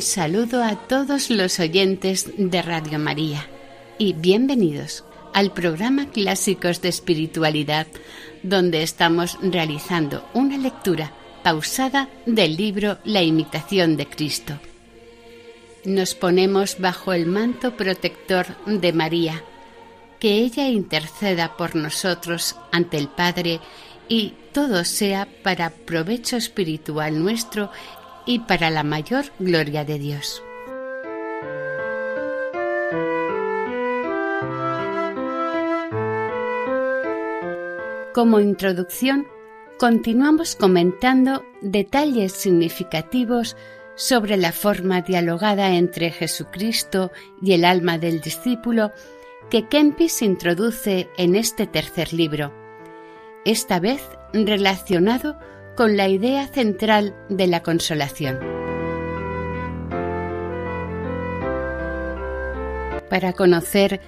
Saludo a todos los oyentes de Radio María y bienvenidos al programa Clásicos de Espiritualidad, donde estamos realizando una lectura pausada del libro La imitación de Cristo. Nos ponemos bajo el manto protector de María, que ella interceda por nosotros ante el Padre y todo sea para provecho espiritual nuestro y para la mayor gloria de Dios. Como introducción, continuamos comentando detalles significativos sobre la forma dialogada entre Jesucristo y el alma del discípulo que Kempis introduce en este tercer libro, esta vez relacionado con la idea central de la consolación. Para conocer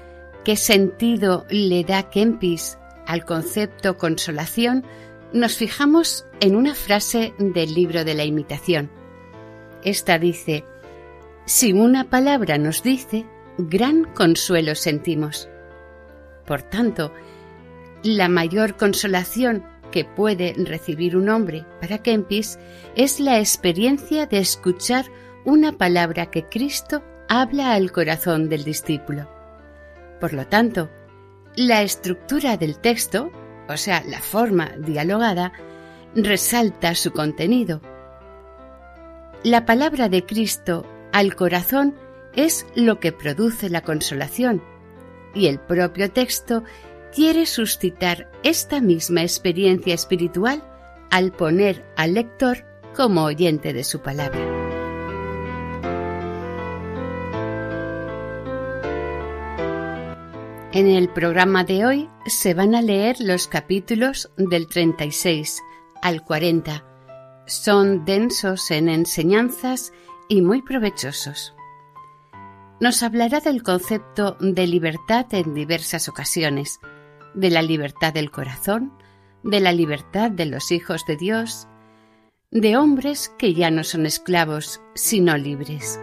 qué sentido le da Kempis al concepto consolación, nos fijamos en una frase del libro de la imitación. Esta dice, si una palabra nos dice, gran consuelo sentimos. Por tanto, la mayor consolación que puede recibir un hombre para Kempis es la experiencia de escuchar una palabra que Cristo habla al corazón del discípulo. Por lo tanto, la estructura del texto, o sea, la forma dialogada, resalta su contenido. La palabra de Cristo al corazón es lo que produce la consolación, y el propio texto quiere suscitar esta misma experiencia espiritual al poner al lector como oyente de su palabra. En el programa de hoy se van a leer los capítulos del 36 al 40. Son densos en enseñanzas y muy provechosos. Nos hablará del concepto de libertad en diversas ocasiones, de la libertad del corazón, de la libertad de los hijos de Dios, de hombres que ya no son esclavos, sino libres.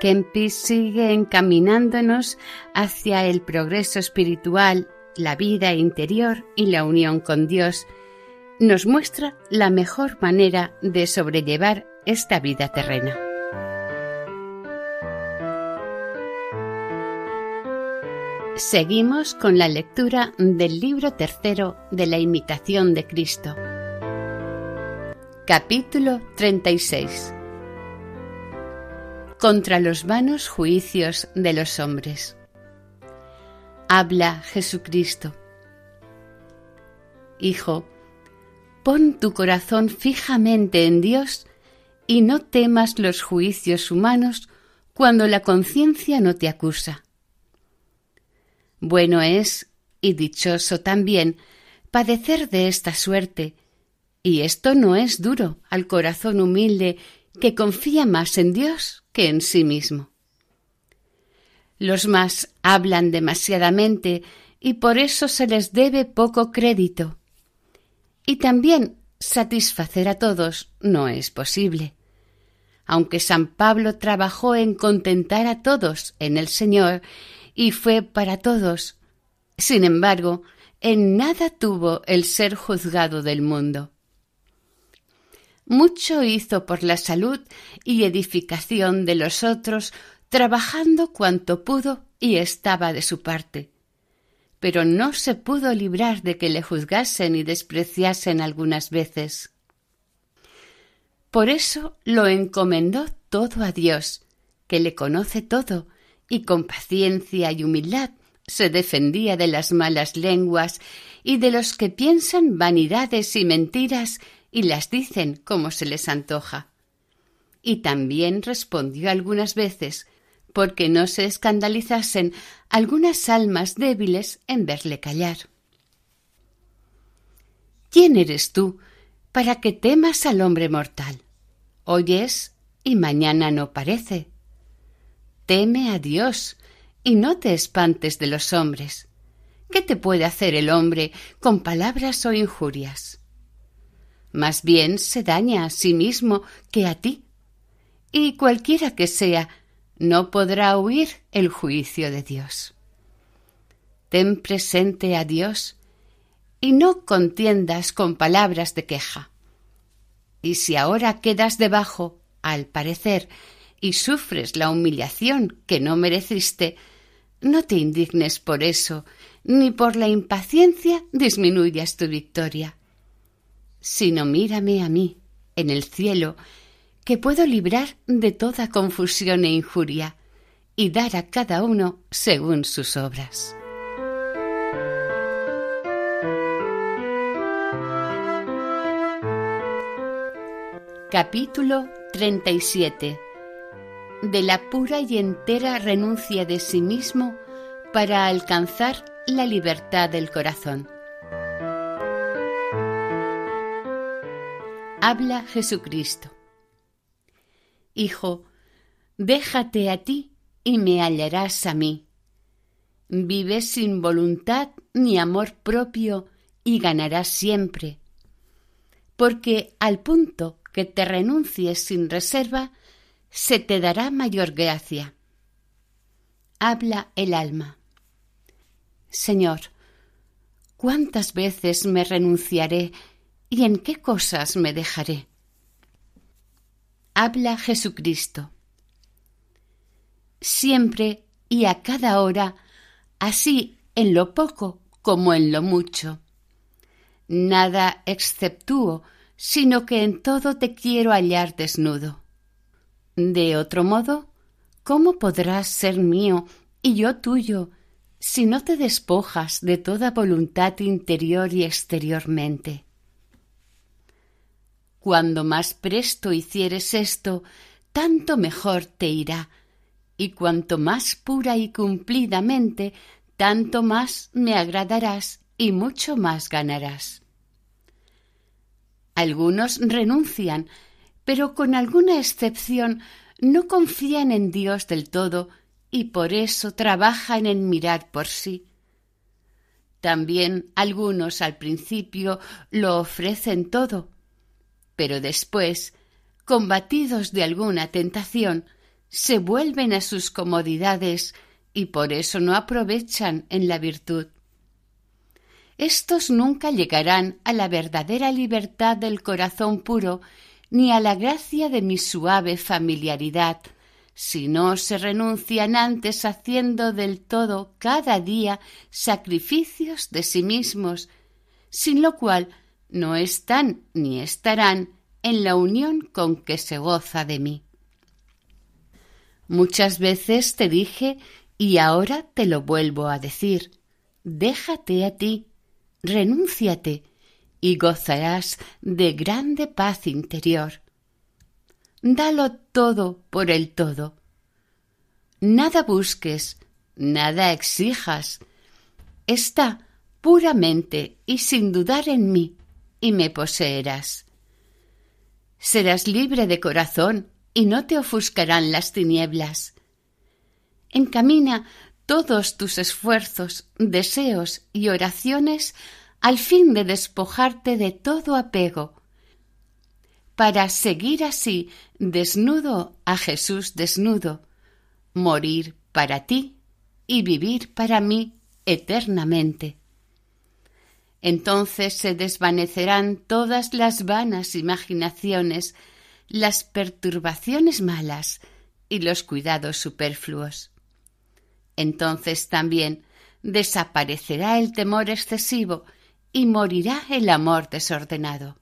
Kempis sigue encaminándonos hacia el progreso espiritual, la vida interior y la unión con Dios. Nos muestra la mejor manera de sobrellevar esta vida terrena. Seguimos con la lectura del libro tercero de la imitación de Cristo. Capítulo 36 Contra los vanos juicios de los hombres. Habla Jesucristo. Hijo, pon tu corazón fijamente en Dios y no temas los juicios humanos cuando la conciencia no te acusa bueno es, y dichoso también, padecer de esta suerte, y esto no es duro al corazón humilde que confía más en Dios que en sí mismo. Los más hablan demasiadamente y por eso se les debe poco crédito. Y también satisfacer a todos no es posible. Aunque San Pablo trabajó en contentar a todos en el Señor y fue para todos. Sin embargo, en nada tuvo el ser juzgado del mundo. Mucho hizo por la salud y edificación de los otros, trabajando cuanto pudo y estaba de su parte. Pero no se pudo librar de que le juzgasen y despreciasen algunas veces. Por eso lo encomendó todo a Dios, que le conoce todo y con paciencia y humildad se defendía de las malas lenguas y de los que piensan vanidades y mentiras y las dicen como se les antoja. Y también respondió algunas veces porque no se escandalizasen algunas almas débiles en verle callar. ¿Quién eres tú para que temas al hombre mortal? Hoy es y mañana no parece. Teme a Dios y no te espantes de los hombres. ¿Qué te puede hacer el hombre con palabras o injurias? Más bien se daña a sí mismo que a ti. Y cualquiera que sea, no podrá huir el juicio de Dios. Ten presente a Dios y no contiendas con palabras de queja. Y si ahora quedas debajo, al parecer, y sufres la humillación que no mereciste, no te indignes por eso, ni por la impaciencia disminuyas tu victoria, sino mírame a mí, en el cielo, que puedo librar de toda confusión e injuria, y dar a cada uno según sus obras. Capítulo 37 De la pura y entera renuncia de sí mismo para alcanzar la libertad del corazón. Habla Jesucristo. Hijo, déjate a ti y me hallarás a mí. Vives sin voluntad ni amor propio y ganarás siempre. Porque al punto que te renuncies sin reserva, se te dará mayor gracia. Habla el alma. Señor, ¿cuántas veces me renunciaré y en qué cosas me dejaré? Habla Jesucristo. Siempre y a cada hora, así en lo poco como en lo mucho. Nada exceptúo sino que en todo te quiero hallar desnudo. De otro modo, ¿cómo podrás ser mío y yo tuyo si no te despojas de toda voluntad interior y exteriormente? Cuando más presto hicieres esto, tanto mejor te irá, y cuanto más pura y cumplidamente, tanto más me agradarás y mucho más ganarás. Algunos renuncian, pero con alguna excepción no confían en Dios del todo y por eso trabajan en mirar por sí. También algunos al principio lo ofrecen todo, pero después, combatidos de alguna tentación, se vuelven a sus comodidades y por eso no aprovechan en la virtud. Estos nunca llegarán a la verdadera libertad del corazón puro ni a la gracia de mi suave familiaridad, si no se renuncian antes haciendo del todo cada día sacrificios de sí mismos, sin lo cual no están ni estarán en la unión con que se goza de mí. Muchas veces te dije y ahora te lo vuelvo a decir, déjate a ti, renúnciate y gozarás de grande paz interior. Dalo todo por el todo. Nada busques, nada exijas. Está puramente y sin dudar en mí, y me poseerás. Serás libre de corazón y no te ofuscarán las tinieblas. Encamina todos tus esfuerzos, deseos y oraciones al fin de despojarte de todo apego, para seguir así desnudo a Jesús desnudo, morir para ti y vivir para mí eternamente. Entonces se desvanecerán todas las vanas imaginaciones, las perturbaciones malas y los cuidados superfluos. Entonces también desaparecerá el temor excesivo y morirá el amor desordenado.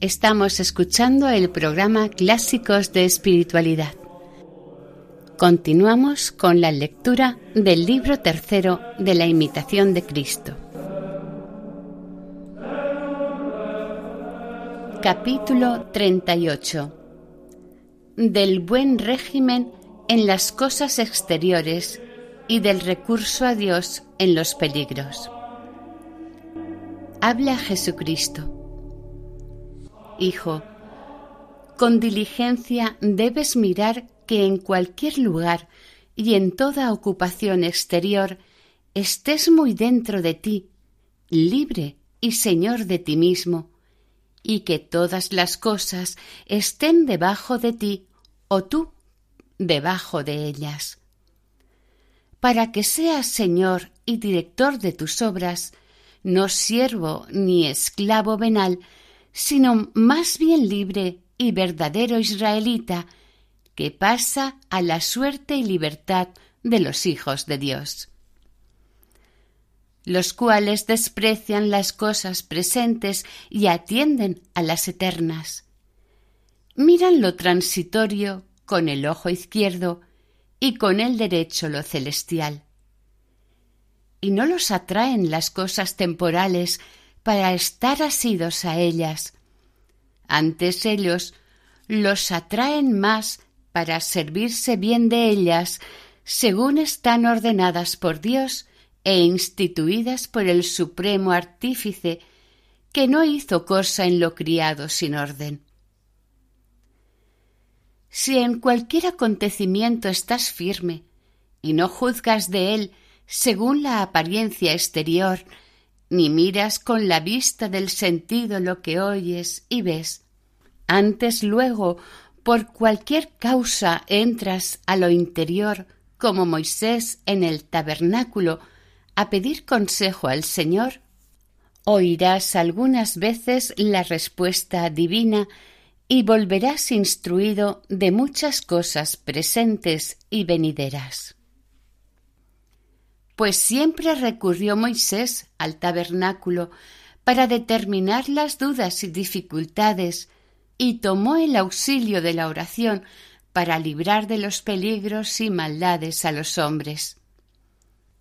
Estamos escuchando el programa Clásicos de Espiritualidad. Continuamos con la lectura del libro tercero de la imitación de Cristo. Capítulo 38 Del buen régimen en las cosas exteriores y del recurso a Dios en los peligros. Habla Jesucristo. Hijo, con diligencia debes mirar que en cualquier lugar y en toda ocupación exterior estés muy dentro de ti, libre y señor de ti mismo, y que todas las cosas estén debajo de ti o tú debajo de ellas. Para que seas señor y director de tus obras, no siervo ni esclavo venal, sino más bien libre y verdadero israelita, que pasa a la suerte y libertad de los hijos de Dios, los cuales desprecian las cosas presentes y atienden a las eternas. Miran lo transitorio con el ojo izquierdo y con el derecho lo celestial. Y no los atraen las cosas temporales para estar asidos a ellas. Antes ellos los atraen más para servirse bien de ellas según están ordenadas por Dios e instituidas por el Supremo Artífice, que no hizo cosa en lo criado sin orden. Si en cualquier acontecimiento estás firme y no juzgas de él según la apariencia exterior, ni miras con la vista del sentido lo que oyes y ves. Antes luego, por cualquier causa entras a lo interior, como Moisés en el tabernáculo, a pedir consejo al Señor, oirás algunas veces la respuesta divina y volverás instruido de muchas cosas presentes y venideras pues siempre recurrió Moisés al tabernáculo para determinar las dudas y dificultades y tomó el auxilio de la oración para librar de los peligros y maldades a los hombres.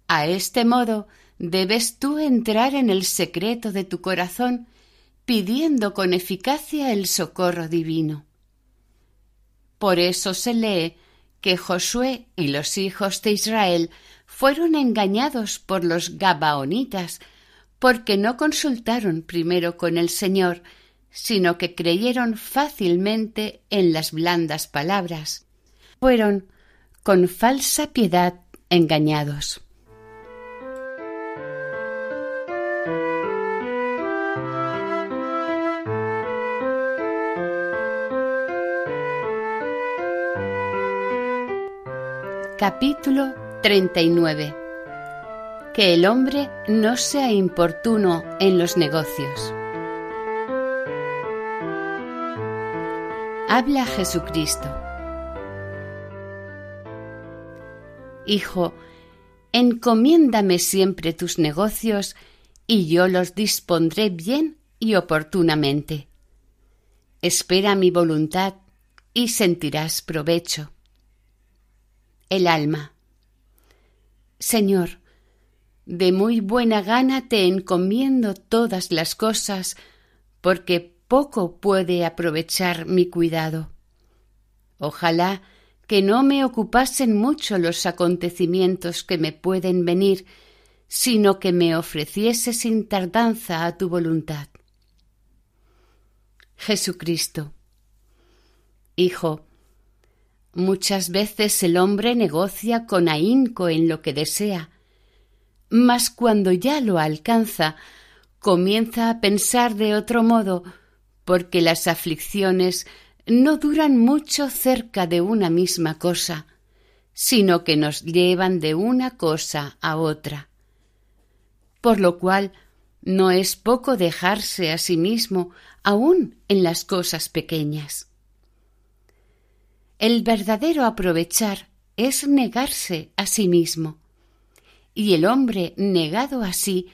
A este modo debes tú entrar en el secreto de tu corazón pidiendo con eficacia el socorro divino. Por eso se lee que Josué y los hijos de Israel fueron engañados por los Gabaonitas, porque no consultaron primero con el Señor, sino que creyeron fácilmente en las blandas palabras. Fueron con falsa piedad engañados. Capítulo 39. Que el hombre no sea importuno en los negocios. Habla Jesucristo. Hijo, encomiéndame siempre tus negocios y yo los dispondré bien y oportunamente. Espera mi voluntad y sentirás provecho. El alma. Señor, de muy buena gana te encomiendo todas las cosas, porque poco puede aprovechar mi cuidado. Ojalá que no me ocupasen mucho los acontecimientos que me pueden venir, sino que me ofreciese sin tardanza a tu voluntad. Jesucristo. Hijo, Muchas veces el hombre negocia con ahínco en lo que desea, mas cuando ya lo alcanza, comienza a pensar de otro modo, porque las aflicciones no duran mucho cerca de una misma cosa, sino que nos llevan de una cosa a otra. Por lo cual no es poco dejarse a sí mismo aun en las cosas pequeñas. El verdadero aprovechar es negarse a sí mismo. Y el hombre negado a sí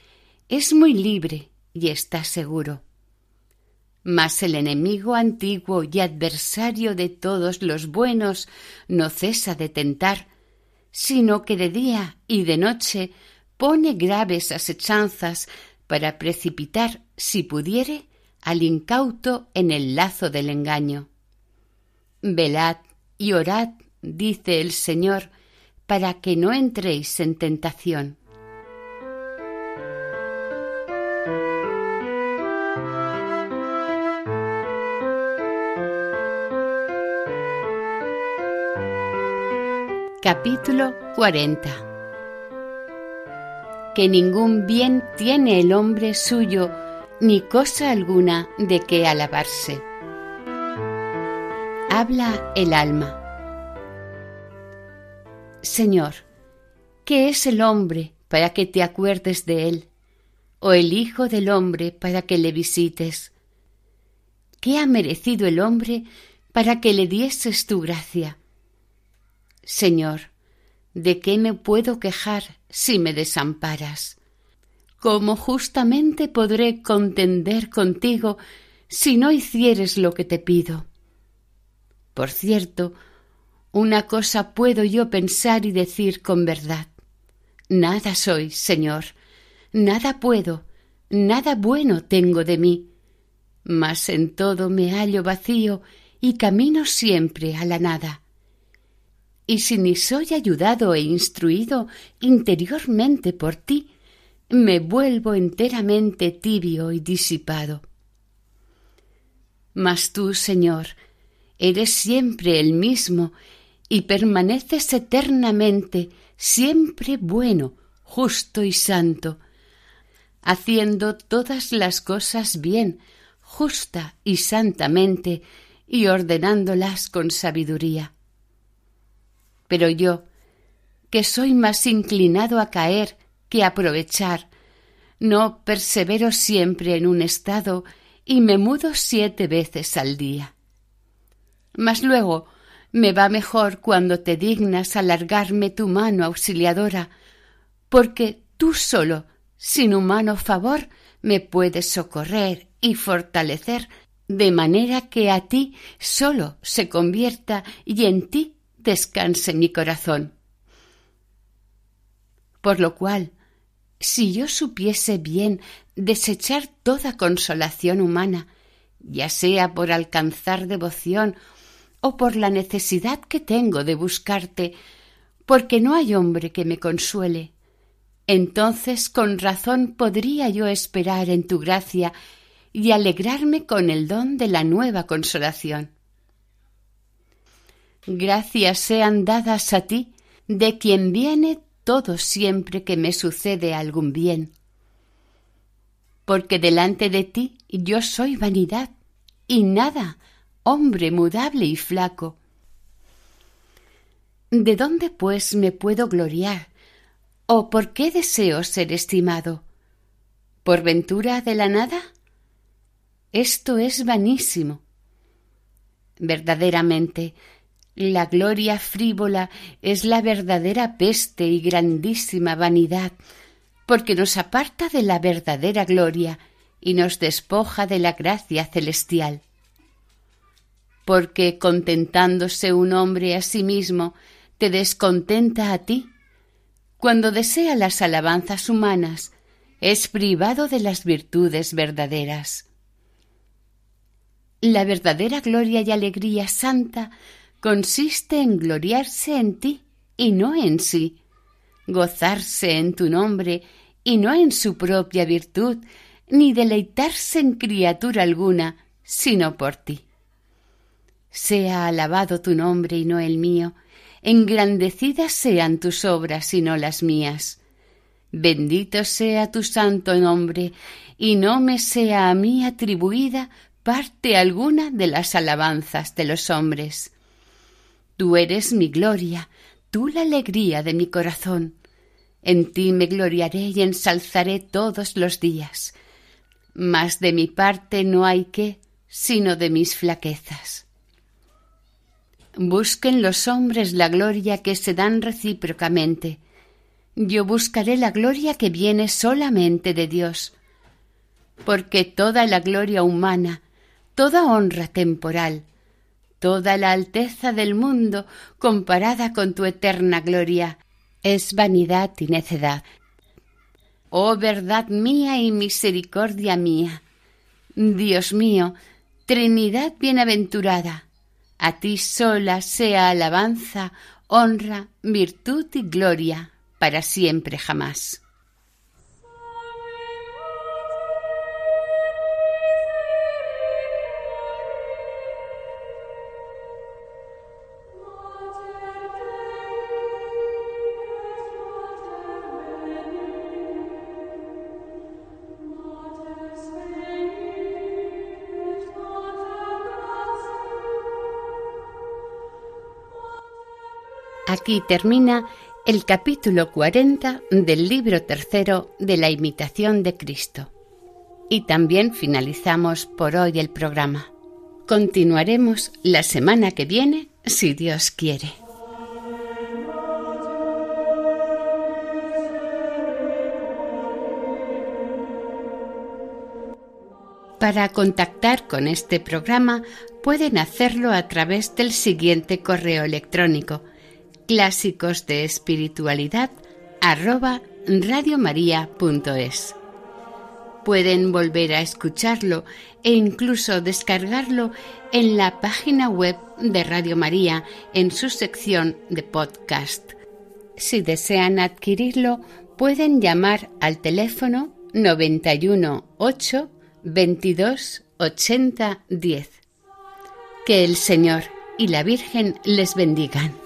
es muy libre y está seguro. Mas el enemigo antiguo y adversario de todos los buenos no cesa de tentar, sino que de día y de noche pone graves asechanzas para precipitar, si pudiere, al incauto en el lazo del engaño. Velad y orad, dice el Señor, para que no entréis en tentación. Capítulo 40 Que ningún bien tiene el hombre suyo, ni cosa alguna de que alabarse. Habla el alma. Señor, ¿qué es el hombre para que te acuerdes de él? ¿O el Hijo del hombre para que le visites? ¿Qué ha merecido el hombre para que le dieses tu gracia? Señor, ¿de qué me puedo quejar si me desamparas? ¿Cómo justamente podré contender contigo si no hicieres lo que te pido? Por cierto, una cosa puedo yo pensar y decir con verdad. Nada soy, Señor, nada puedo, nada bueno tengo de mí, mas en todo me hallo vacío y camino siempre a la nada y si ni soy ayudado e instruido interiormente por ti, me vuelvo enteramente tibio y disipado. Mas tú, Señor, eres siempre el mismo y permaneces eternamente, siempre bueno, justo y santo, haciendo todas las cosas bien, justa y santamente, y ordenándolas con sabiduría. Pero yo, que soy más inclinado a caer que a aprovechar, no persevero siempre en un estado y me mudo siete veces al día. Mas luego me va mejor cuando te dignas alargarme tu mano auxiliadora, porque tú solo, sin humano favor, me puedes socorrer y fortalecer, de manera que a ti solo se convierta y en ti descanse mi corazón. Por lo cual, si yo supiese bien desechar toda consolación humana, ya sea por alcanzar devoción o por la necesidad que tengo de buscarte, porque no hay hombre que me consuele, entonces con razón podría yo esperar en tu gracia y alegrarme con el don de la nueva consolación. Gracias sean dadas a ti, de quien viene todo siempre que me sucede algún bien. Porque delante de ti yo soy vanidad y nada, hombre mudable y flaco. ¿De dónde, pues, me puedo gloriar? ¿O por qué deseo ser estimado? ¿Por ventura de la nada? Esto es vanísimo. Verdaderamente, la gloria frívola es la verdadera peste y grandísima vanidad, porque nos aparta de la verdadera gloria y nos despoja de la gracia celestial. Porque contentándose un hombre a sí mismo, te descontenta a ti. Cuando desea las alabanzas humanas, es privado de las virtudes verdaderas. La verdadera gloria y alegría santa consiste en gloriarse en ti y no en sí, gozarse en tu nombre y no en su propia virtud, ni deleitarse en criatura alguna, sino por ti. Sea alabado tu nombre y no el mío, engrandecidas sean tus obras y no las mías. Bendito sea tu santo nombre, y no me sea a mí atribuida parte alguna de las alabanzas de los hombres. Tú eres mi gloria, tú la alegría de mi corazón. En ti me gloriaré y ensalzaré todos los días. Mas de mi parte no hay qué, sino de mis flaquezas. Busquen los hombres la gloria que se dan recíprocamente. Yo buscaré la gloria que viene solamente de Dios, porque toda la gloria humana, toda honra temporal, toda la alteza del mundo comparada con tu eterna gloria, es vanidad y necedad. Oh verdad mía y misericordia mía, Dios mío, Trinidad bienaventurada, a ti sola sea alabanza, honra, virtud y gloria para siempre jamás. Aquí termina el capítulo 40 del libro tercero de la imitación de Cristo. Y también finalizamos por hoy el programa. Continuaremos la semana que viene, si Dios quiere. Para contactar con este programa pueden hacerlo a través del siguiente correo electrónico clásicos de espiritualidad arroba radiomaria.es. Pueden volver a escucharlo e incluso descargarlo en la página web de Radio María en su sección de podcast. Si desean adquirirlo, pueden llamar al teléfono 91 8 22 80 10. Que el Señor y la Virgen les bendigan.